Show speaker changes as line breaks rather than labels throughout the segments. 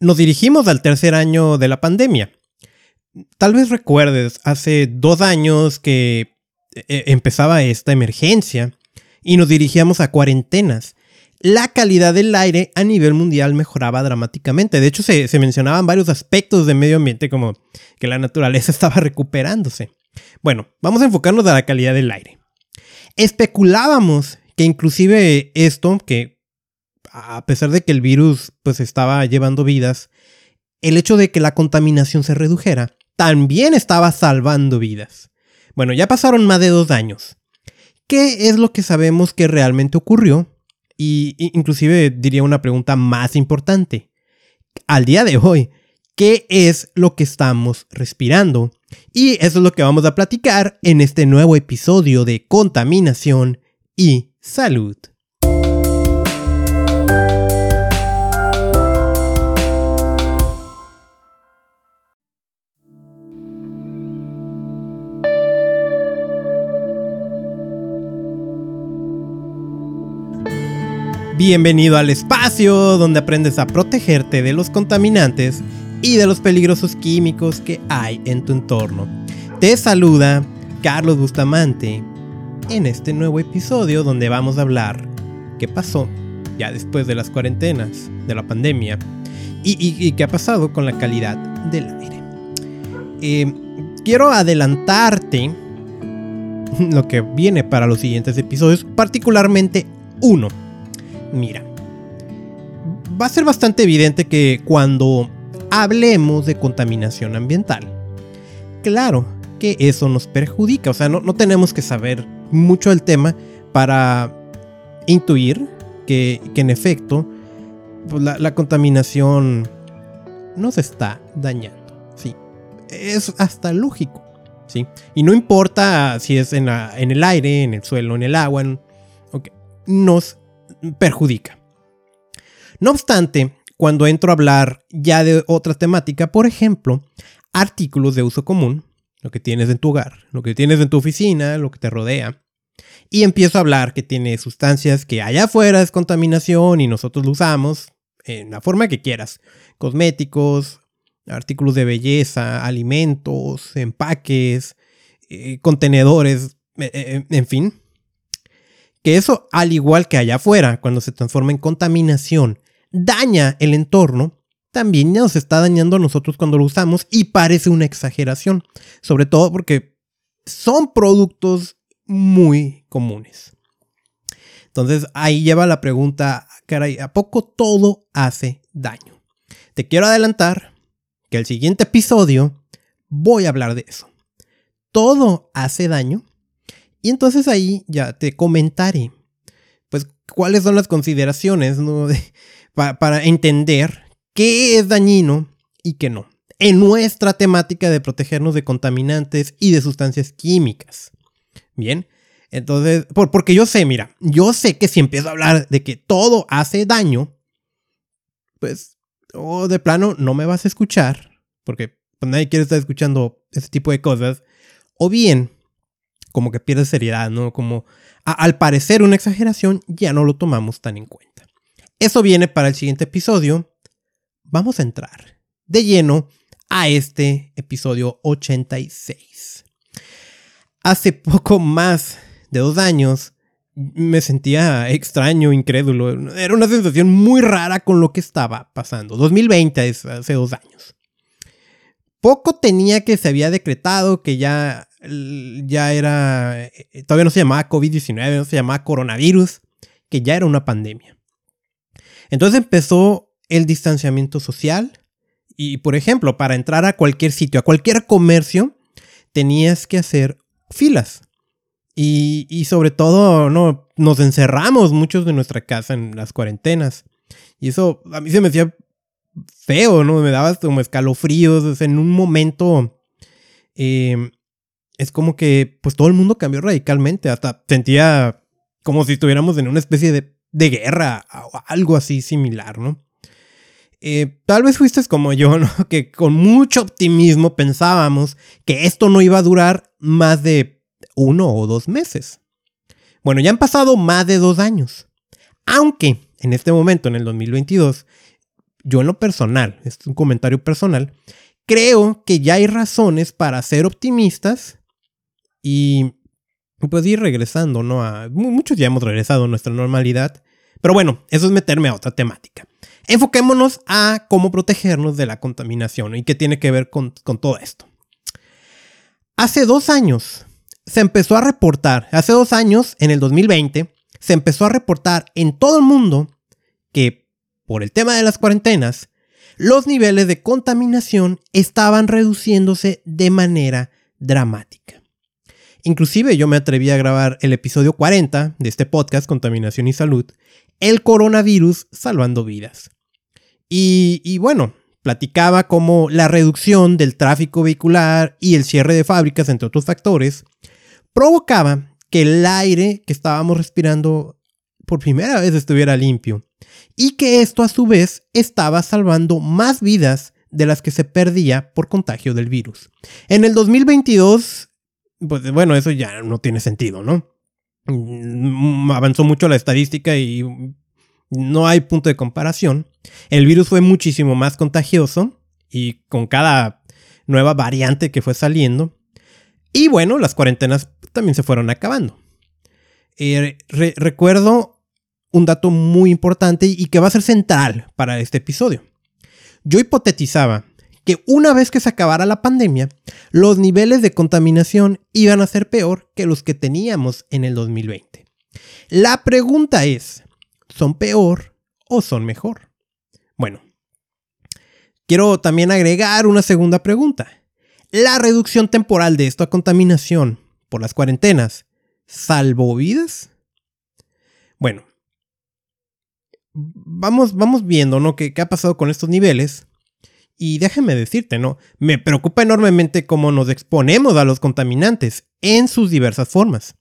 nos dirigimos al tercer año de la pandemia. Tal vez recuerdes, hace dos años que eh, empezaba esta emergencia y nos dirigíamos a cuarentenas. La calidad del aire a nivel mundial mejoraba dramáticamente. De hecho, se, mencionaban varios aspectos de medio ambiente como que la naturaleza estaba recuperándose. Bueno, vamos a enfocarnos a la calidad del aire. Especulábamos que inclusive esto, que a pesar de que el virus pues estaba llevando vidas, el hecho de que la contaminación se redujera también estaba salvando vidas. Bueno, ya pasaron más de dos años. ¿Qué es lo que sabemos que realmente ocurrió? Y inclusive diría una pregunta más importante. Al día de hoy, ¿qué es lo que estamos respirando? Y eso es lo que vamos a platicar en este nuevo episodio de Contaminación y Salud. Bienvenido al espacio donde aprendes a protegerte de los contaminantes y de los peligrosos químicos que hay en tu entorno. Te saluda Carlos Bustamante en este nuevo episodio donde vamos a hablar qué pasó ya después de las cuarentenas, de la pandemia y, qué ha pasado con la calidad del aire. Eh, quiero adelantarte lo que viene para los siguientes episodios, particularmente uno Mira, va a ser bastante evidente que cuando hablemos de contaminación ambiental, claro que eso nos perjudica, o sea, no, tenemos que saber mucho del tema para intuir que, en efecto pues, la, contaminación nos está dañando, ¿sí? Es hasta lógico, ¿sí? Y no importa si es en, el aire, en el suelo, en el agua, nos perjudica. No obstante, cuando entro a hablar ya de otra temática, por ejemplo, artículos de uso común, lo que tienes en tu hogar, lo que tienes en tu oficina, lo que te rodea, y empiezo a hablar que tiene sustancias que allá afuera es contaminación y nosotros lo usamos en la forma que quieras, cosméticos, artículos de belleza, alimentos, empaques, eh, contenedores, eh, eh, en fin, que eso, al igual que allá afuera, cuando se transforma en contaminación, daña el entorno, también nos está dañando a nosotros cuando lo usamos y parece una exageración, sobre todo porque son productos muy comunes. Entonces ahí lleva la pregunta, caray, ¿a poco todo hace daño? Te quiero adelantar que el siguiente episodio voy a hablar de eso. ¿Todo hace daño? Y entonces ahí ya te comentaré, pues, cuáles son las consideraciones para entender qué es dañino y qué no. En nuestra temática de protegernos de contaminantes y de sustancias químicas. Bien, entonces, porque yo sé, mira, yo sé que si empiezo a hablar de que todo hace daño, pues, o de plano no me vas a escuchar, porque pues, nadie quiere estar escuchando ese tipo de cosas, o bien como que pierde seriedad, ¿no? Como al parecer una exageración, ya no lo tomamos tan en cuenta. Eso viene para el siguiente episodio. Vamos a entrar de lleno a este episodio 86. Hace poco más de dos años me sentía extraño, incrédulo. Era una sensación muy rara con lo que estaba pasando. 2020 es hace dos años. Poco tenía que se había decretado que ya ya era, eh, todavía no se llamaba COVID-19, no se llamaba coronavirus, que ya era una pandemia. Entonces empezó el distanciamiento social y, por ejemplo, para entrar a cualquier sitio, a cualquier comercio, tenías que hacer filas. Y, sobre todo, no, nos encerramos muchos de nuestra casa en las cuarentenas. Y eso a mí se me hacía feo, ¿no? Me daba como escalofríos. en un momento eh, es como que pues todo el mundo cambió radicalmente. Hasta sentía como si estuviéramos en una especie de, guerra o algo así similar, ¿no? Eh, tal vez fuiste como yo, ¿no? Que con mucho optimismo pensábamos que esto no iba a durar más de uno o dos meses. Bueno, ya han pasado más de dos años. Aunque en este momento, en el 2022, yo en lo personal, es un comentario personal, creo que ya hay razones para ser optimistas y pues ir regresando, ¿no? Muchos ya hemos regresado a nuestra normalidad. Pero bueno, eso es meterme a otra temática. Enfoquémonos a cómo protegernos de la contaminación y qué tiene que ver con, con todo esto. Hace dos años se empezó a reportar, hace dos años, en el 2020, se empezó a reportar en todo el mundo que por el tema de las cuarentenas, los niveles de contaminación estaban reduciéndose de manera dramática. Inclusive yo me atreví a grabar el episodio 40 de este podcast, Contaminación y Salud, el coronavirus salvando vidas. Y, y bueno, platicaba cómo la reducción del tráfico vehicular y el cierre de fábricas, entre otros factores, provocaba que el aire que estábamos respirando por primera vez estuviera limpio y que esto a su vez estaba salvando más vidas de las que se perdía por contagio del virus. En el 2022, pues bueno, eso ya no tiene sentido, ¿no? Mm, avanzó mucho la estadística y no hay punto de comparación. El virus fue muchísimo más contagioso y con cada nueva variante que fue saliendo. Y bueno, las cuarentenas también se fueron acabando. Eh, recuerdo un dato muy importante y que va a ser central para este episodio. Yo hipotetizaba que una vez que se acabara la pandemia, los niveles de contaminación iban a ser peor que los que teníamos en el 2020. La pregunta es, ¿son peor o son mejor? Bueno, quiero también agregar una segunda pregunta. ¿La reducción temporal de esta contaminación por las cuarentenas salvó vidas? Bueno, vamos, vamos viendo, ¿no? ¿Qué, ¿Qué ha pasado con estos niveles? Y déjame decirte, ¿no? Me preocupa enormemente cómo nos exponemos a los contaminantes en sus diversas formas.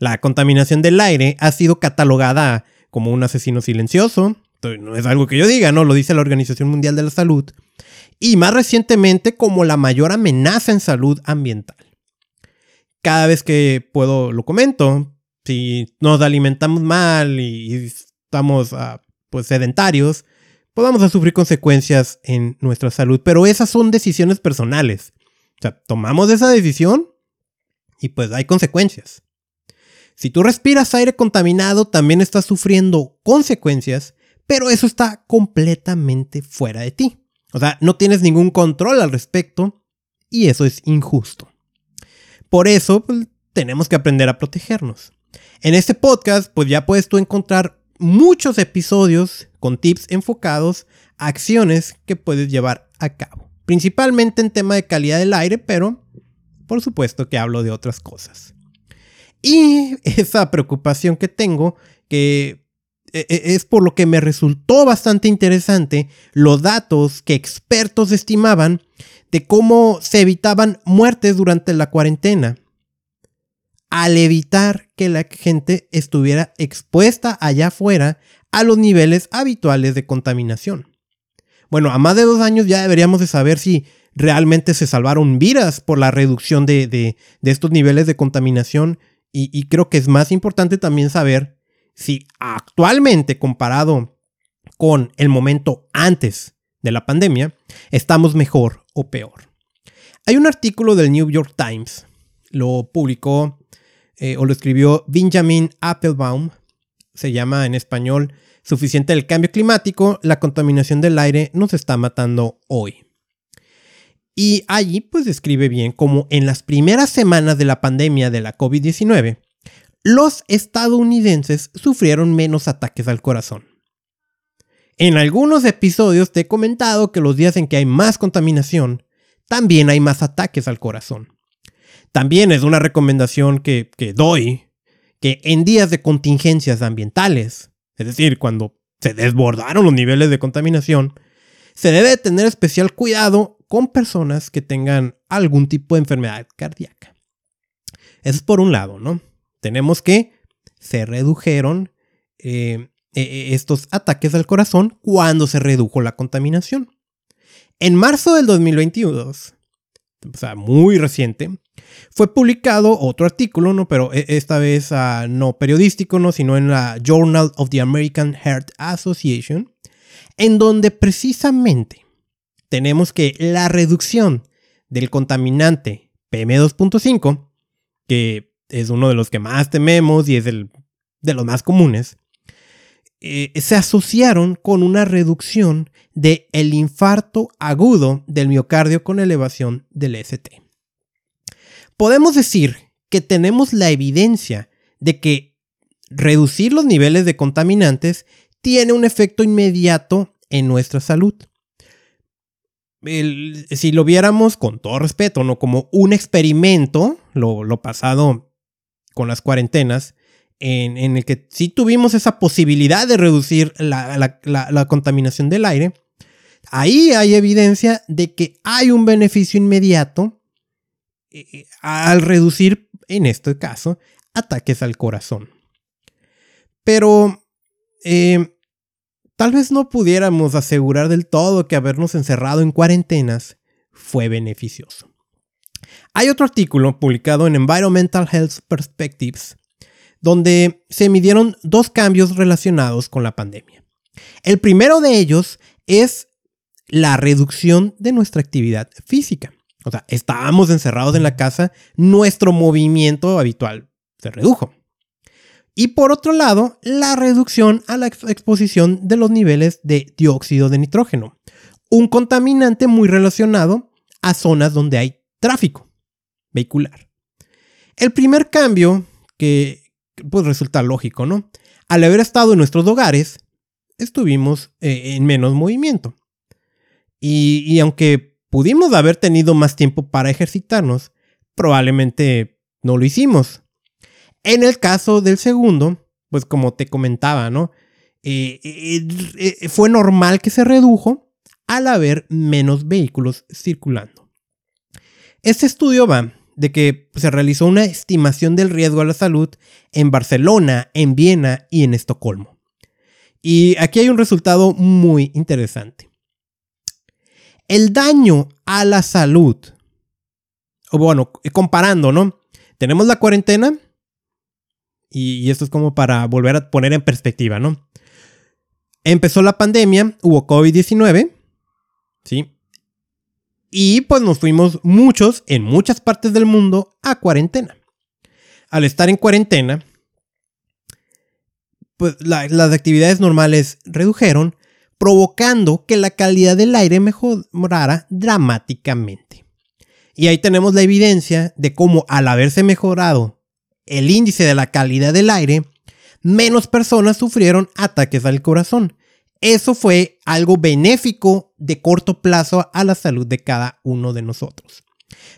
La contaminación del aire ha sido catalogada como un asesino silencioso. No es algo que yo diga, ¿no? Lo dice la Organización Mundial de la Salud. Y más recientemente como la mayor amenaza en salud ambiental. Cada vez que puedo lo comento. Si nos alimentamos mal y estamos ah, pues sedentarios, podamos a sufrir consecuencias en nuestra salud, pero esas son decisiones personales. O sea, tomamos esa decisión y pues hay consecuencias. Si tú respiras aire contaminado, también estás sufriendo consecuencias, pero eso está completamente fuera de ti. O sea, no tienes ningún control al respecto y eso es injusto. Por eso, pues, tenemos que aprender a protegernos. En este podcast, pues ya puedes tú encontrar muchos episodios con tips enfocados a acciones que puedes llevar a cabo. Principalmente en tema de calidad del aire, pero por supuesto que hablo de otras cosas. Y esa preocupación que tengo, que e, e, es por lo que me resultó bastante interesante los datos que expertos estimaban de cómo se evitaban muertes durante la cuarentena al evitar que la gente estuviera expuesta allá afuera a los niveles habituales de contaminación. Bueno, a más de dos años ya deberíamos de saber si realmente se salvaron vidas por la reducción de, estos niveles de contaminación y creo que es más importante también saber si actualmente comparado con el momento antes de la pandemia, estamos mejor o peor. Hay un artículo del New York Times, lo publicó eh, o lo escribió Benjamin Applebaum, se llama en español Suficiente el cambio climático, la contaminación del aire nos está matando hoy. Y allí pues describe bien cómo en las primeras semanas de la pandemia de la COVID-19, los estadounidenses sufrieron menos ataques al corazón. En algunos episodios te he comentado que los días en que hay más contaminación, también hay más ataques al corazón. También es una recomendación que, doy que en días de contingencias ambientales, es decir, cuando se desbordaron los niveles de contaminación, se debe tener especial cuidado con personas que tengan algún tipo de enfermedad cardíaca. Eso es por un lado, ¿no? Tenemos que se redujeron eh, e, e, estos ataques al corazón cuando se redujo la contaminación. En marzo del 2022, o sea, muy reciente, fue publicado otro artículo, ¿no? Pero e, esta vez uh, no periodístico, ¿no? Sino en la Journal of the American Heart Association, en donde precisamente tenemos que la reducción del contaminante PM2.5, que es uno de los que más tememos y es el de los más comunes, eh, se asociaron con una reducción del el infarto agudo del miocardio con elevación del ST. Podemos decir que tenemos la evidencia de que reducir los niveles de contaminantes tiene un efecto inmediato en nuestra salud. si lo viéramos con todo respeto, no como un experimento, lo, pasado con las cuarentenas, en, el que sí tuvimos esa posibilidad de reducir la, contaminación del aire, ahí hay evidencia de que hay un beneficio inmediato eh, eh, al reducir, en este caso, ataques al corazón. Pero eh, tal vez no pudiéramos asegurar del todo que habernos encerrado en cuarentenas fue beneficioso. Hay otro artículo publicado en Environmental Health Perspectives donde se midieron dos cambios relacionados con la pandemia. El primero de ellos es la reducción de nuestra actividad física. O sea, estábamos encerrados en la casa, nuestro movimiento habitual se redujo. Y por otro lado, la reducción a la exposición de los niveles de dióxido de nitrógeno, un contaminante muy relacionado a zonas donde hay tráfico vehicular. El primer cambio, que pues resulta lógico, ¿no? Al haber estado en nuestros hogares, estuvimos eh, en menos movimiento. Y, y aunque pudimos haber tenido más tiempo para ejercitarnos, probablemente no lo hicimos. En el caso del segundo, pues como te comentaba, ¿no? Eh, eh, eh, fue normal que se redujo al haber menos vehículos circulando. Este estudio va de que se realizó una estimación del riesgo a la salud en Barcelona, en Viena y en Estocolmo. Y aquí hay un resultado muy interesante. El daño a la salud, bueno, comparando, ¿no? Tenemos la cuarentena y, esto es como para volver a poner en perspectiva, ¿no? Empezó la pandemia, hubo COVID-19, ¿sí? Y pues nos fuimos muchos en muchas partes del mundo a cuarentena. Al estar en cuarentena, pues las actividades normales redujeron, provocando que la calidad del aire mejorara dramáticamente. Y ahí tenemos la evidencia de cómo al haberse mejorado el índice de la calidad del aire, menos personas sufrieron ataques al corazón. Eso fue algo benéfico de corto plazo a la salud de cada uno de nosotros.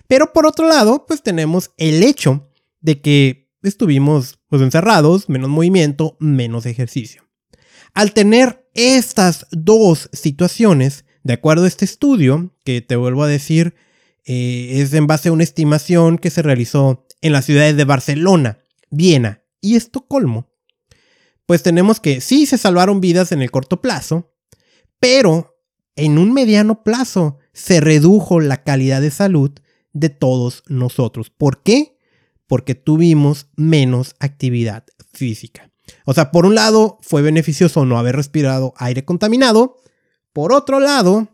Pero por otro lado, pues tenemos el hecho de que estuvimos pues, encerrados, menos movimiento, menos ejercicio. Al tener estas dos situaciones, de acuerdo a este estudio, que te vuelvo a decir, eh, es en base a una estimación que se realizó en las ciudades de Barcelona, Viena y Estocolmo, pues tenemos que sí se salvaron vidas en el corto plazo, pero en un mediano plazo se redujo la calidad de salud de todos nosotros. ¿Por qué? Porque tuvimos menos actividad física. O sea, por un lado fue beneficioso no haber respirado aire contaminado, por otro lado,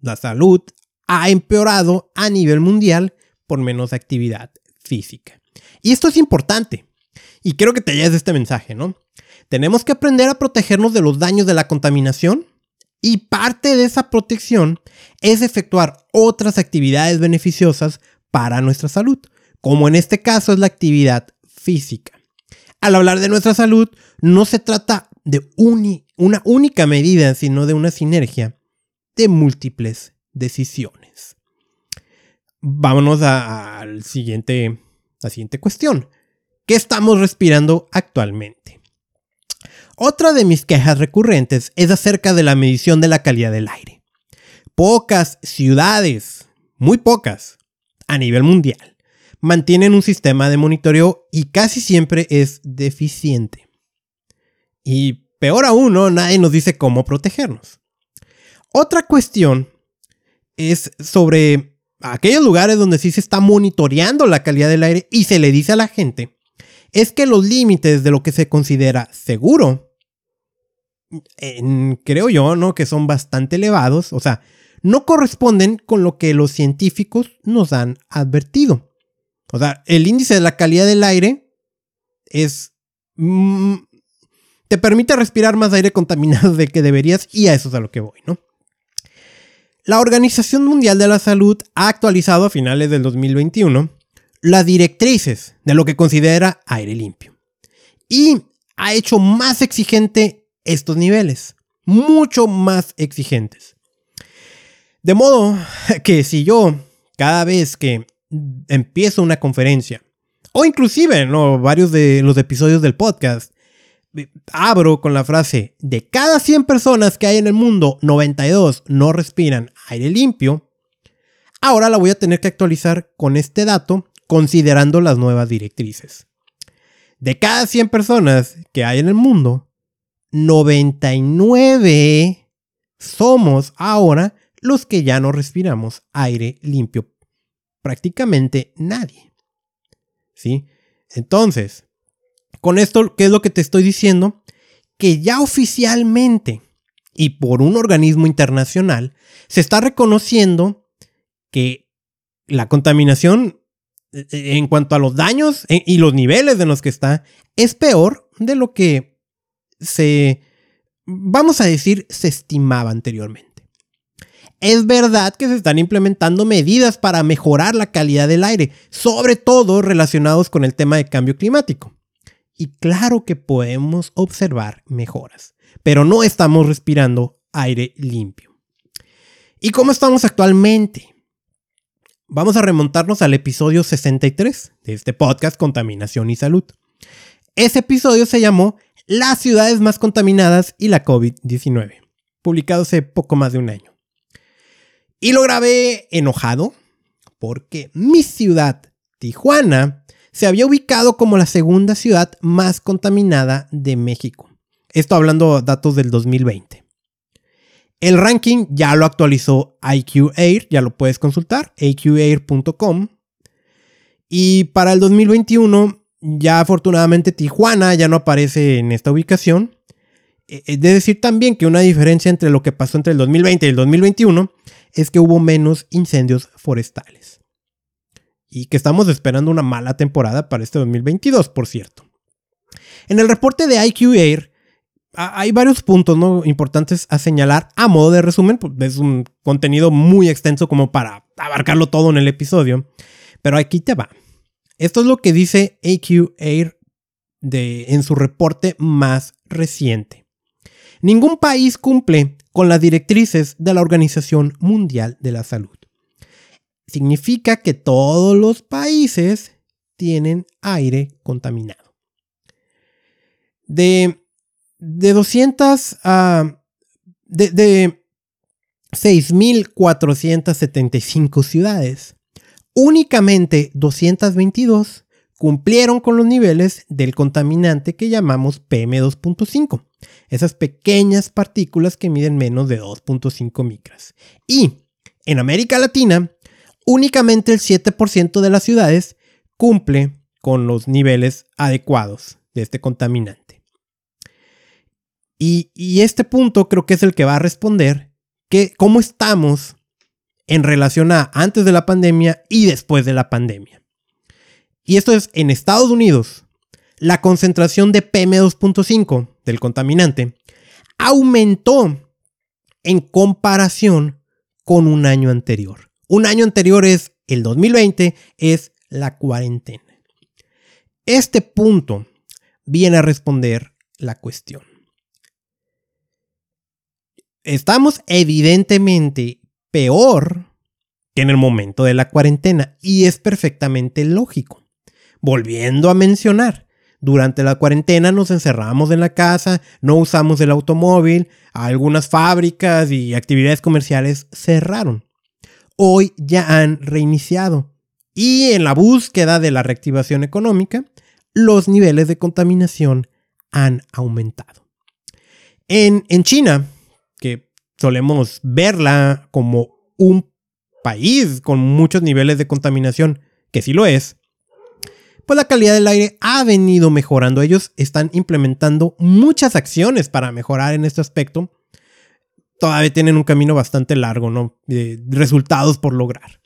la salud ha empeorado a nivel mundial por menos actividad física. Y esto es importante. Y quiero que te lleves este mensaje, ¿no? Tenemos que aprender a protegernos de los daños de la contaminación y parte de esa protección es efectuar otras actividades beneficiosas para nuestra salud, como en este caso es la actividad física. Al hablar de nuestra salud, no se trata de una única medida, sino de una sinergia de múltiples decisiones vámonos a, siguiente, la siguiente cuestión. ¿Qué estamos respirando actualmente? Otra de mis quejas recurrentes es acerca de la medición de la calidad del aire. Pocas ciudades, muy pocas, a nivel mundial, mantienen un sistema de monitoreo y casi siempre es deficiente. Y peor aún, nadie nos dice cómo protegernos. Otra cuestión es sobre aquellos lugares donde sí se está monitoreando la calidad del aire y se le dice a la gente, es que los límites de lo que se considera seguro creo yo, ¿no? Que son bastante elevados, o sea, no corresponden con lo que los científicos nos han advertido. O sea, el índice de la calidad del aire es... Mm, te permite respirar más aire contaminado de que deberías y a eso es a lo que voy, ¿no? La Organización Mundial de la Salud ha actualizado a finales del 2021 las directrices de lo que considera aire limpio y ha hecho más exigente estos niveles, mucho más exigentes. De modo que si yo, cada vez que empiezo una conferencia, o inclusive ¿no? varios de los episodios del podcast, abro con la frase, de cada 100 personas que hay en el mundo, 92 no respiran aire limpio, ahora la voy a tener que actualizar con este dato considerando las nuevas directrices. De cada 100 personas que hay en el mundo, 99 somos ahora los que ya no respiramos aire limpio. Prácticamente nadie. ¿Sí? Entonces, con esto, ¿qué es lo que te estoy diciendo? Que ya oficialmente y por un organismo internacional se está reconociendo que la contaminación eh, en cuanto a los daños eh, y los niveles de los que está es peor de lo que se, vamos a decir, se estimaba anteriormente. Es verdad que se están implementando medidas para mejorar la calidad del aire, sobre todo relacionados con el tema de cambio climático y claro que podemos observar mejoras, pero no estamos respirando aire limpio. ¿Y cómo estamos actualmente? Vamos a remontarnos al episodio 63 de este podcast Contaminación y Salud. Ese episodio se llamó Las ciudades más contaminadas y la COVID-19, publicado hace poco más de un año. Y lo grabé enojado porque mi ciudad, Tijuana, se había ubicado como la segunda ciudad más contaminada de México. Esto hablando datos del 2020. El ranking ya lo actualizó IQ Air, ya lo puedes consultar, aqair.com. Y para el 2021, ya afortunadamente Tijuana ya no aparece en esta ubicación. Es eh, de decir también que una diferencia entre lo que pasó entre el 2020 y el 2021 es que hubo menos incendios forestales y que estamos esperando una mala temporada para este 2022, por cierto. En el reporte de IQ Air hay varios puntos ¿no? importantes a señalar a modo de resumen, pues es un contenido muy extenso como para abarcarlo todo en el episodio, pero aquí te va. Esto es lo que dice AQ Air de, en su reporte más reciente. Ningún país cumple con las directrices de la Organización Mundial de la Salud significa que todos los países tienen aire contaminado. De, de 200 a... de, de 6.475 ciudades, únicamente 222 cumplieron con los niveles del contaminante que llamamos PM2.5, esas pequeñas partículas que miden menos de 2.5 micras. Y en América Latina, únicamente el 7% de las ciudades cumple con los niveles adecuados de este contaminante. Y, este punto creo que es el que va a responder que cómo estamos en relación a antes de la pandemia y después de la pandemia. Y esto es en Estados Unidos, la concentración de PM2.5 del contaminante aumentó en comparación con un año anterior. Un año anterior es el 2020, es la cuarentena. Este punto viene a responder la cuestión. Estamos evidentemente peor que en el momento de la cuarentena y es perfectamente lógico. Volviendo a mencionar, durante la cuarentena nos encerramos en la casa, no usamos el automóvil, algunas fábricas y actividades comerciales cerraron hoy ya han reiniciado. Y en la búsqueda de la reactivación económica, los niveles de contaminación han aumentado. En, en China, que solemos verla como un país con muchos niveles de contaminación, que sí lo es, pues la calidad del aire ha venido mejorando. Ellos están implementando muchas acciones para mejorar en este aspecto. Todavía tienen un camino bastante largo, ¿no? De resultados por lograr.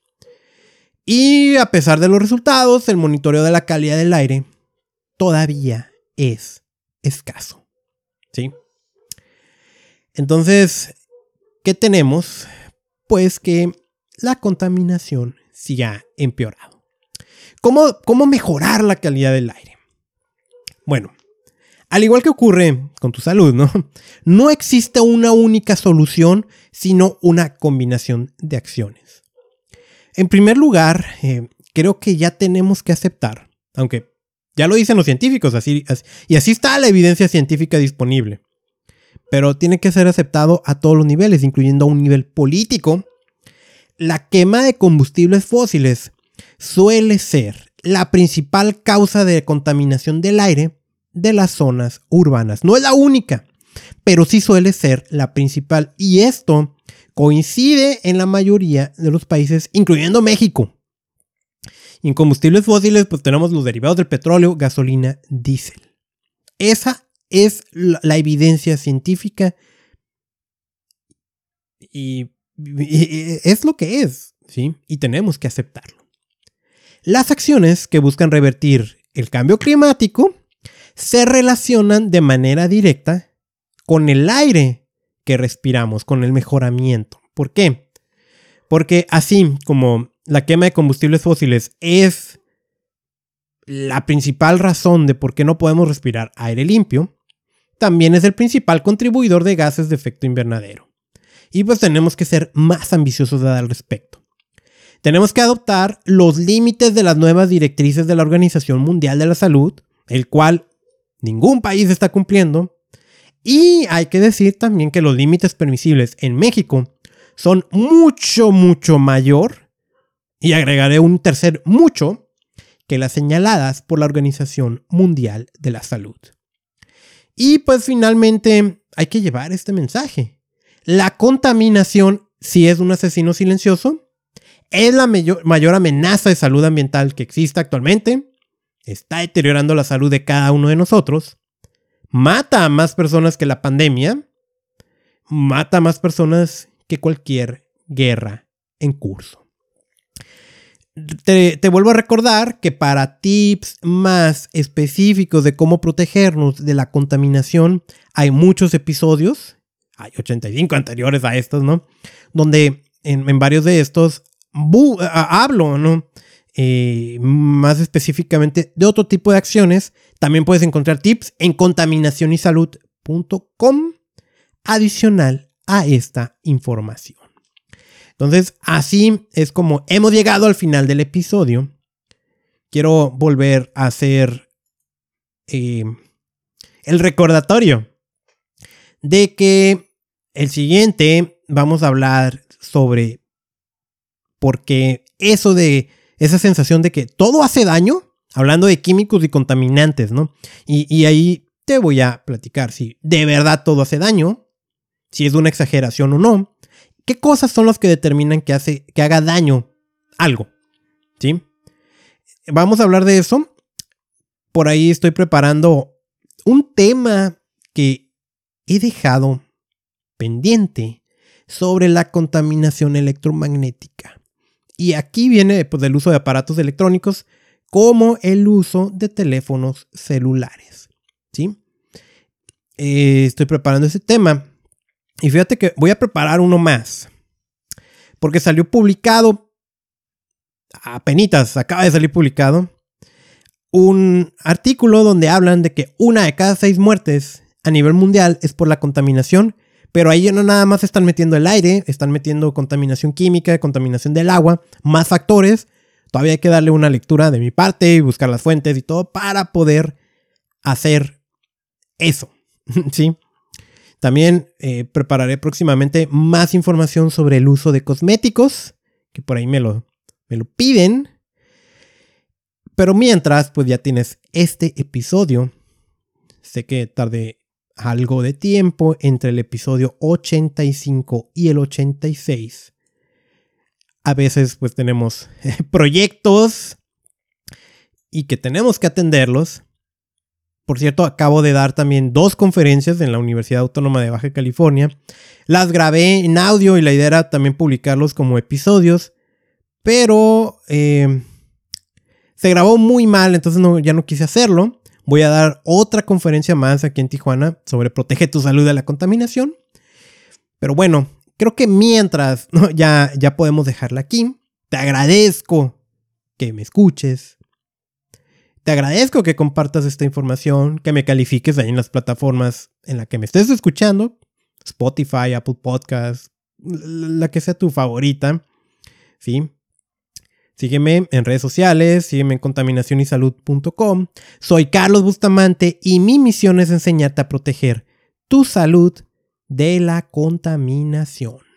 Y a pesar de los resultados, el monitoreo de la calidad del aire todavía es escaso. ¿Sí? Entonces, ¿qué tenemos? Pues que la contaminación sí ha empeorado. ¿Cómo, ¿Cómo mejorar la calidad del aire? Bueno, al igual que ocurre con tu salud, ¿no? No existe una única solución, sino una combinación de acciones. En primer lugar, eh, creo que ya tenemos que aceptar, aunque ya lo dicen los científicos, así, y así está la evidencia científica disponible, pero tiene que ser aceptado a todos los niveles, incluyendo a un nivel político. La quema de combustibles fósiles suele ser la principal causa de contaminación del aire de las zonas urbanas. No es la única, pero sí suele ser la principal. Y esto coincide en la mayoría de los países, incluyendo México. Y en combustibles fósiles, pues tenemos los derivados del petróleo, gasolina, diésel. Esa es la, evidencia científica y, es lo que es, ¿sí? Y tenemos que aceptarlo. Las acciones que buscan revertir el cambio climático se relacionan de manera directa con el aire que respiramos, con el mejoramiento. ¿Por qué? Porque así como la quema de combustibles fósiles es la principal razón de por qué no podemos respirar aire limpio, también es el principal contribuidor de gases de efecto invernadero. Y pues tenemos que ser más ambiciosos al respecto. Tenemos que adoptar los límites de las nuevas directrices de la Organización Mundial de la Salud, el cual ningún país está cumpliendo. Y hay que decir también que los límites permisibles en México son mucho, mucho mayor, y agregaré un tercer mucho, que las señaladas por la Organización Mundial de la Salud. Y pues finalmente hay que llevar este mensaje. La contaminación, si es un asesino silencioso, es la mayor, amenaza de salud ambiental que existe actualmente. Está deteriorando la salud de cada uno de nosotros. Mata a más personas que la pandemia. Mata a más personas que cualquier guerra en curso te, vuelvo a recordar que para tips más específicos de cómo protegernos de la contaminación, hay muchos episodios, hay 85 anteriores a estos, ¿no? Donde en, varios de estos hablo, ¿no? Eh, más específicamente de otro tipo de acciones. También puedes encontrar tips en contaminacionysalud.com adicional a esta información. Entonces, así es como hemos llegado al final del episodio. Quiero volver a hacer eh, el recordatorio de que el siguiente vamos a hablar sobre por qué eso de esa sensación de que todo hace daño, hablando de químicos y contaminantes, ¿no? Y, y ahí te voy a platicar si de verdad todo hace daño, si es una exageración o no, ¿Qué cosas son las que determinan que, hace, que haga daño algo? ¿Sí? Vamos a hablar de eso. Por ahí estoy preparando un tema que he dejado pendiente sobre la contaminación electromagnética. Y aquí viene pues, del uso de aparatos electrónicos como el uso de teléfonos celulares. ¿sí? Eh, estoy preparando ese tema y fíjate que voy a preparar uno más. Porque salió publicado, apenas acaba de salir publicado, un artículo donde hablan de que una de cada seis muertes a nivel mundial es por la contaminación. Pero ahí no nada más están metiendo el aire, están metiendo contaminación química, contaminación del agua, más factores. Todavía hay que darle una lectura de mi parte y buscar las fuentes y todo para poder hacer eso. ¿Sí? También eh, prepararé próximamente más información sobre el uso de cosméticos, que por ahí me lo, me lo piden. Pero mientras, pues ya tienes este episodio. Sé que tardé algo de tiempo entre el episodio 85 y el 86. A veces pues tenemos proyectos y que tenemos que atenderlos. Por cierto, acabo de dar también dos conferencias en la Universidad Autónoma de Baja California. Las grabé en audio y la idea era también publicarlos como episodios. Pero eh, se grabó muy mal, entonces ya no quise hacerlo. Voy a dar otra conferencia más aquí en Tijuana sobre protege tu salud de la contaminación. Pero bueno, creo que mientras ya, ya podemos dejarla aquí. Te agradezco que me escuches. Te agradezco que compartas esta información, que me califiques ahí en las plataformas en las que me estés escuchando. Spotify, Apple Podcasts, la que sea tu favorita. ¿Sí? Sígueme en redes sociales, sígueme en contaminacionysalud.com. Soy Carlos Bustamante y mi misión es enseñarte a proteger tu salud de la contaminación.